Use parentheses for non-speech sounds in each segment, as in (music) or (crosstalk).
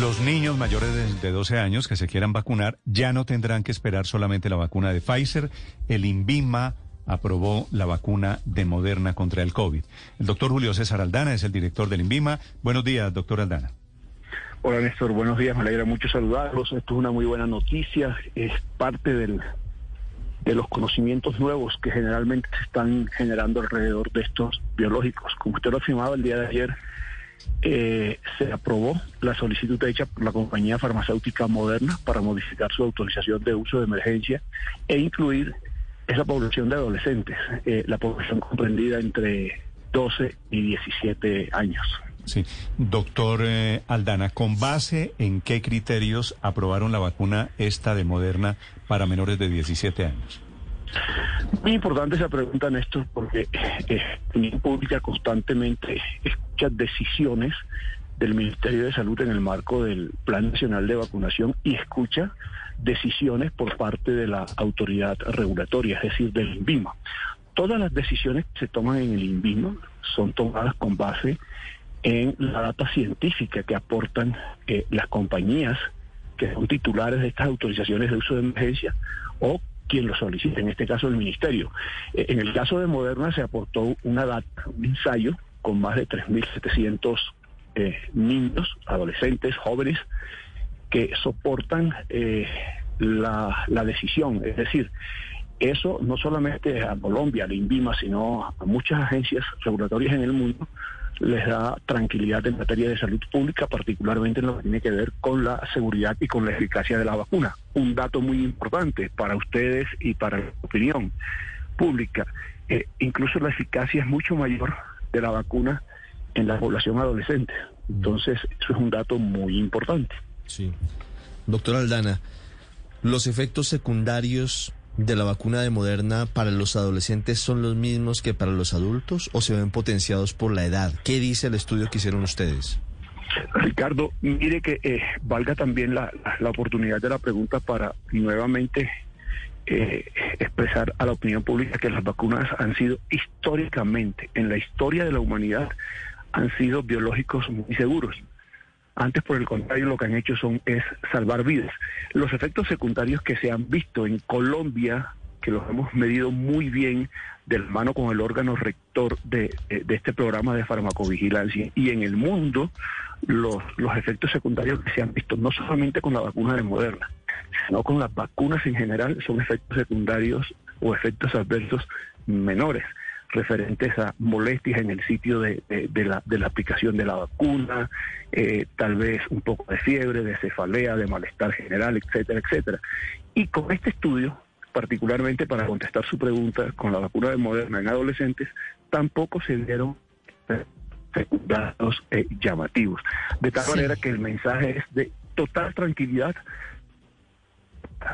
Los niños mayores de, de 12 años que se quieran vacunar ya no tendrán que esperar solamente la vacuna de Pfizer. El INVIMA aprobó la vacuna de Moderna contra el COVID. El doctor Julio César Aldana es el director del INVIMA. Buenos días, doctor Aldana. Hola Néstor, buenos días, me alegra mucho saludarlos. Esto es una muy buena noticia, es parte del, de los conocimientos nuevos que generalmente se están generando alrededor de estos biológicos. Como usted lo afirmaba el día de ayer, eh, se aprobó la solicitud hecha por la compañía farmacéutica Moderna para modificar su autorización de uso de emergencia e incluir esa población de adolescentes, eh, la población comprendida entre 12 y 17 años. Sí, doctor eh, Aldana, ¿con base en qué criterios aprobaron la vacuna esta de Moderna para menores de 17 años? Muy importante esa pregunta, Néstor, porque eh, la opinión pública constantemente escucha decisiones del Ministerio de Salud en el marco del Plan Nacional de Vacunación y escucha decisiones por parte de la autoridad regulatoria, es decir, del INVIMA. Todas las decisiones que se toman en el INVIMA son tomadas con base en la data científica que aportan eh, las compañías que son titulares de estas autorizaciones de uso de emergencia o quien lo solicita, en este caso el ministerio. Eh, en el caso de Moderna se aportó una data, un ensayo con más de 3.700 eh, niños, adolescentes, jóvenes, que soportan eh, la, decisión. Es decir, eso no solamente a Colombia, a la INVIMA, sino a muchas agencias regulatorias en el mundo, les da tranquilidad en materia de salud pública, particularmente en lo que tiene que ver con la seguridad y con la eficacia de la vacuna. Un dato muy importante para ustedes y para la opinión pública. Eh, incluso la eficacia es mucho mayor de la vacuna en la población adolescente. Entonces, eso es un dato muy importante. Sí. Doctor Aldana, los efectos secundarios de la vacuna de Moderna para los adolescentes son los mismos que para los adultos o se ven potenciados por la edad? ¿Qué dice el estudio que hicieron ustedes? Ricardo, mire que eh, valga también la, la, oportunidad de la pregunta para nuevamente eh, expresar a la opinión pública que las vacunas han sido históricamente, en la historia de la humanidad, han sido biológicos muy seguros. Antes, por el contrario, lo que han hecho son es salvar vidas. Los efectos secundarios que se han visto en Colombia, que los hemos medido muy bien de la mano con el órgano rector de, de este programa de farmacovigilancia, y en el mundo, los, los efectos secundarios que se han visto, no solamente con la vacuna de Moderna, sino con las vacunas en general, son efectos secundarios o efectos adversos menores referentes a molestias en el sitio de, de, de, la, de la, aplicación de la vacuna, eh, tal vez un poco de fiebre, de cefalea, de malestar general, etcétera, etcétera. Y con este estudio, particularmente para contestar su pregunta con la vacuna de Moderna en adolescentes, tampoco se dieron secundarios eh, llamativos. De tal sí. manera que el mensaje es de total tranquilidad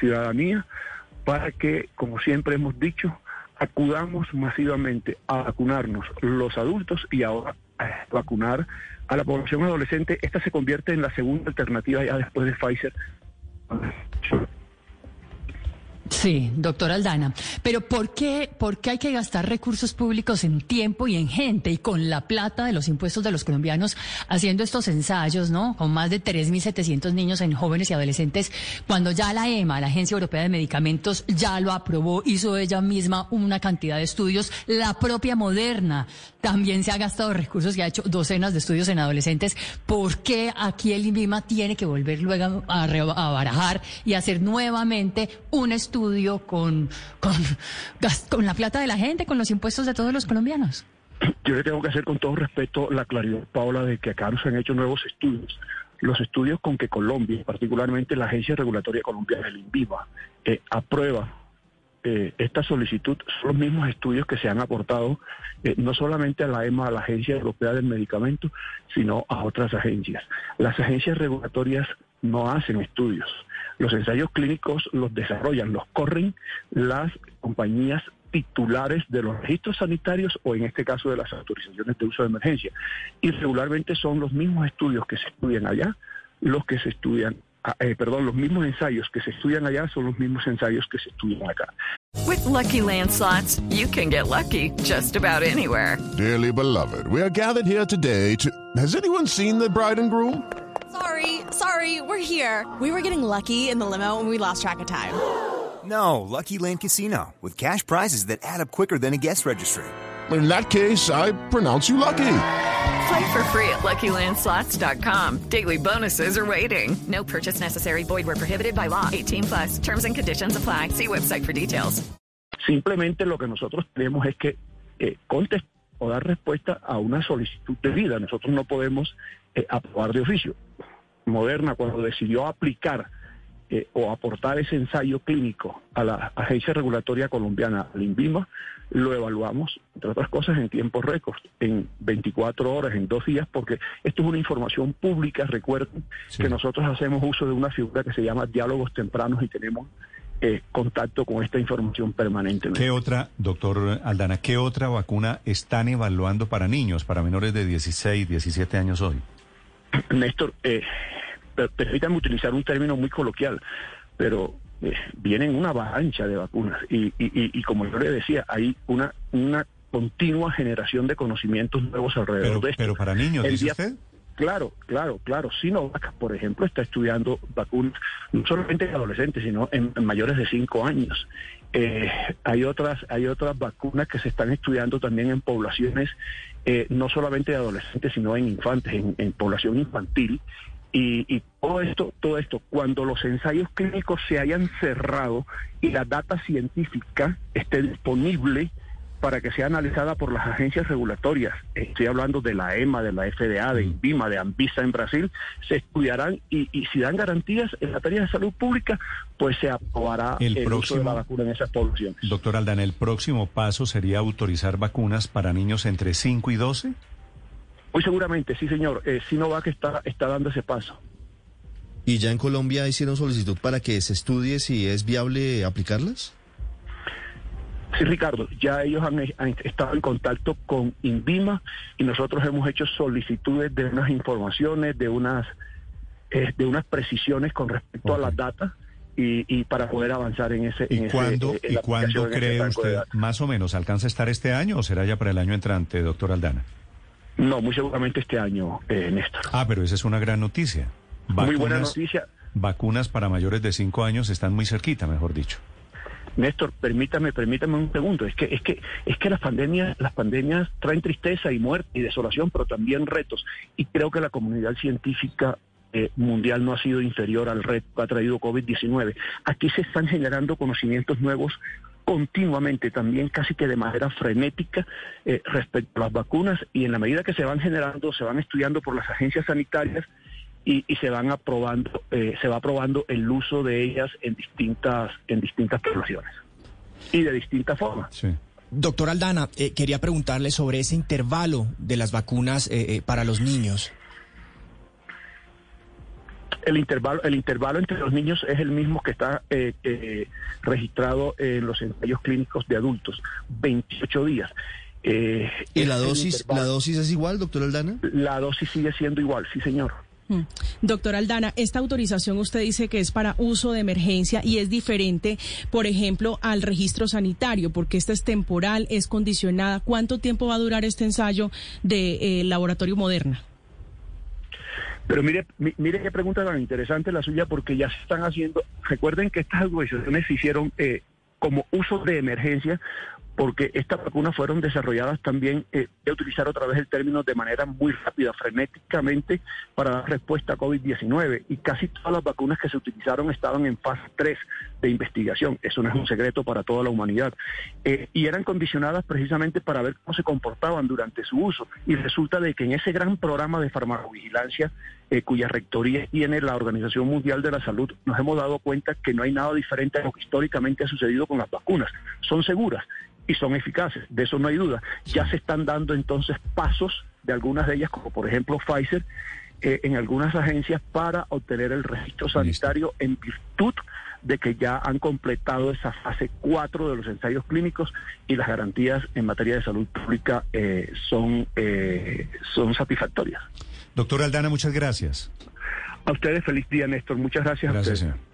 ciudadanía para que, como siempre hemos dicho, acudamos masivamente a vacunarnos los adultos y ahora a vacunar a la población adolescente. Esta se convierte en la segunda alternativa ya después de Pfizer. Sí, doctor Aldana. Pero ¿por qué, ¿por qué hay que gastar recursos públicos en tiempo y en gente y con la plata de los impuestos de los colombianos haciendo estos ensayos, ¿no? Con más de 3.700 niños en jóvenes y adolescentes, cuando ya la EMA, la Agencia Europea de Medicamentos, ya lo aprobó, hizo ella misma una cantidad de estudios, la propia Moderna también se ha gastado recursos y ha hecho docenas de estudios en adolescentes. ¿Por qué aquí el INVIMA tiene que volver luego a, a barajar y hacer nuevamente un estudio? Con, con, (laughs) con la plata de la gente, con los impuestos de todos los colombianos? Yo le tengo que hacer con todo respeto la claridad, Paula, de que acá se han hecho nuevos estudios. Los estudios con que Colombia, particularmente la Agencia Regulatoria Colombiana, el INVIMA, eh, aprueba eh, esta solicitud son los mismos estudios que se han aportado eh, no solamente a la EMA, a la Agencia Europea del Medicamento, sino a otras agencias. Las agencias regulatorias no hacen estudios. Los ensayos clínicos los desarrollan, los corren las compañías titulares de los registros sanitarios o en este caso de las autorizaciones de uso de emergencia. Y regularmente son los mismos estudios que se estudian allá los que se estudian Ah, eh, perdón, los mismos ensayos que se estudian allá son los mismos ensayos que se estudian acá. With lucky landslots, you can get lucky just about anywhere. Dearly beloved, we are gathered here today to. Has anyone seen the bride and groom? Sorry, sorry, we're here. We were getting lucky in the limo and we lost track of time. No, Lucky Land Casino, with cash prizes that add up quicker than a guest registry. In that case, I pronounce you lucky. Play for free at LuckyLandSlots.com. Daily bonuses are waiting. No purchase necessary. Void where prohibited by law. 18 plus. Terms and conditions apply. See website for details. Simplemente lo que nosotros tenemos es que eh, contestar o dar respuesta a una solicitud de vida. Nosotros no podemos eh, aprobar de oficio. Moderna, cuando decidió aplicar eh, o aportar ese ensayo clínico a la agencia regulatoria colombiana, al INVIMA, lo evaluamos, entre otras cosas, en tiempo récord, en 24 horas, en dos días, porque esto es una información pública. Recuerden que nosotros hacemos uso de una figura que se llama diálogos tempranos y tenemos eh, contacto con esta información permanentemente. ¿Qué otra, doctor Aldana, qué otra vacuna están evaluando para niños, para menores de 16, 17 años hoy? Néstor, eh, permítanme utilizar un término muy coloquial, pero eh, vienen una avalancha de vacunas y, y, y, como yo le decía, hay una, una continua generación de conocimientos nuevos alrededor de esto. Pero para niños, dice usted. Claro, claro, claro. Sinovac, por ejemplo, está estudiando vacunas no solamente en adolescentes, sino en, mayores de 5 años. Eh, hay otras, hay otras vacunas que se están estudiando también en poblaciones, eh, no solamente de adolescentes, sino en infantes, en población infantil. Y, todo esto, todo esto, cuando los ensayos clínicos se hayan cerrado y la data científica esté disponible para que sea analizada por las agencias regulatorias, estoy hablando de la EMA, de la FDA, de mm. INVIMA, de ANVISA en Brasil, se estudiarán y, si dan garantías en materia de salud pública, pues se aprobará el, próximo, uso de la vacuna en esas poblaciones. Doctor Aldan, ¿el próximo paso sería autorizar vacunas para niños entre 5 y 12? Muy seguramente, sí, señor. Eh, Sinovac está, está dando ese paso. ¿Y ya en Colombia hicieron solicitud para que se estudie si es viable aplicarlas? Sí, Ricardo, ya ellos han, estado en contacto con INVIMA y nosotros hemos hecho solicitudes de unas informaciones, de unas, eh, de unas precisiones con respecto a las datas y, para poder avanzar en ese... ¿Y cuándo, ¿y cuándo cree usted, más o menos, alcanza a estar este año o será ya para el año entrante, doctor Aldana? No, muy seguramente este año, eh, Néstor. Ah, pero esa es una gran noticia. muy buena noticia. Vacunas para mayores de 5 años están muy cerquita, mejor dicho. Néstor, permítame, permítame un segundo. Es que, es que, es que las pandemias, las pandemias traen tristeza y muerte y desolación, pero también retos. Y creo que la comunidad científica eh, mundial no ha sido inferior al reto que ha traído COVID-19. Aquí se están generando conocimientos nuevos continuamente, también casi que de manera frenética eh, respecto a las vacunas. Y en la medida que se van generando, se van estudiando por las agencias sanitarias y, se van aprobando, eh, se va aprobando el uso de ellas en distintas, en distintas poblaciones y de distintas formas. Doctor Aldana, eh, quería preguntarle sobre ese intervalo de las vacunas para los niños el intervalo, el intervalo entre los niños es el mismo que está eh, eh, registrado en los ensayos clínicos de adultos, 28 días. Eh, ¿Y la dosis, la dosis es igual, doctor Aldana? La dosis sigue siendo igual, sí, señor. Mm. Doctor Aldana, esta autorización usted dice que es para uso de emergencia y es diferente, por ejemplo, al registro sanitario, porque esta es temporal, es condicionada. ¿Cuánto tiempo va a durar este ensayo de laboratorio Moderna? Pero mire, mire qué pregunta tan interesante la suya, porque ya se están haciendo. Recuerden que estas autorizaciones se hicieron eh, como uso de emergencia porque estas vacunas fueron desarrolladas también, eh, de utilizar otra vez el término, de manera muy rápida, frenéticamente, para dar respuesta a COVID-19. Y casi todas las vacunas que se utilizaron estaban en fase 3 de investigación. Eso no es un secreto para toda la humanidad. Eh, y eran condicionadas precisamente para ver cómo se comportaban durante su uso. Y resulta de que en ese gran programa de farmacovigilancia eh, cuya rectoría tiene la Organización Mundial de la Salud, nos hemos dado cuenta que no hay nada diferente a lo que históricamente ha sucedido con las vacunas. Son seguras y son eficaces, de eso no hay duda. Ya se están dando entonces pasos de algunas de ellas, como por ejemplo Pfizer, eh, en algunas agencias para obtener el registro sanitario en virtud de que ya han completado esa fase 4 de los ensayos clínicos y las garantías en materia de salud pública eh, son, eh, son satisfactorias. Doctor Aldana, muchas gracias. A ustedes feliz día, Néstor. Muchas gracias. Gracias, señor.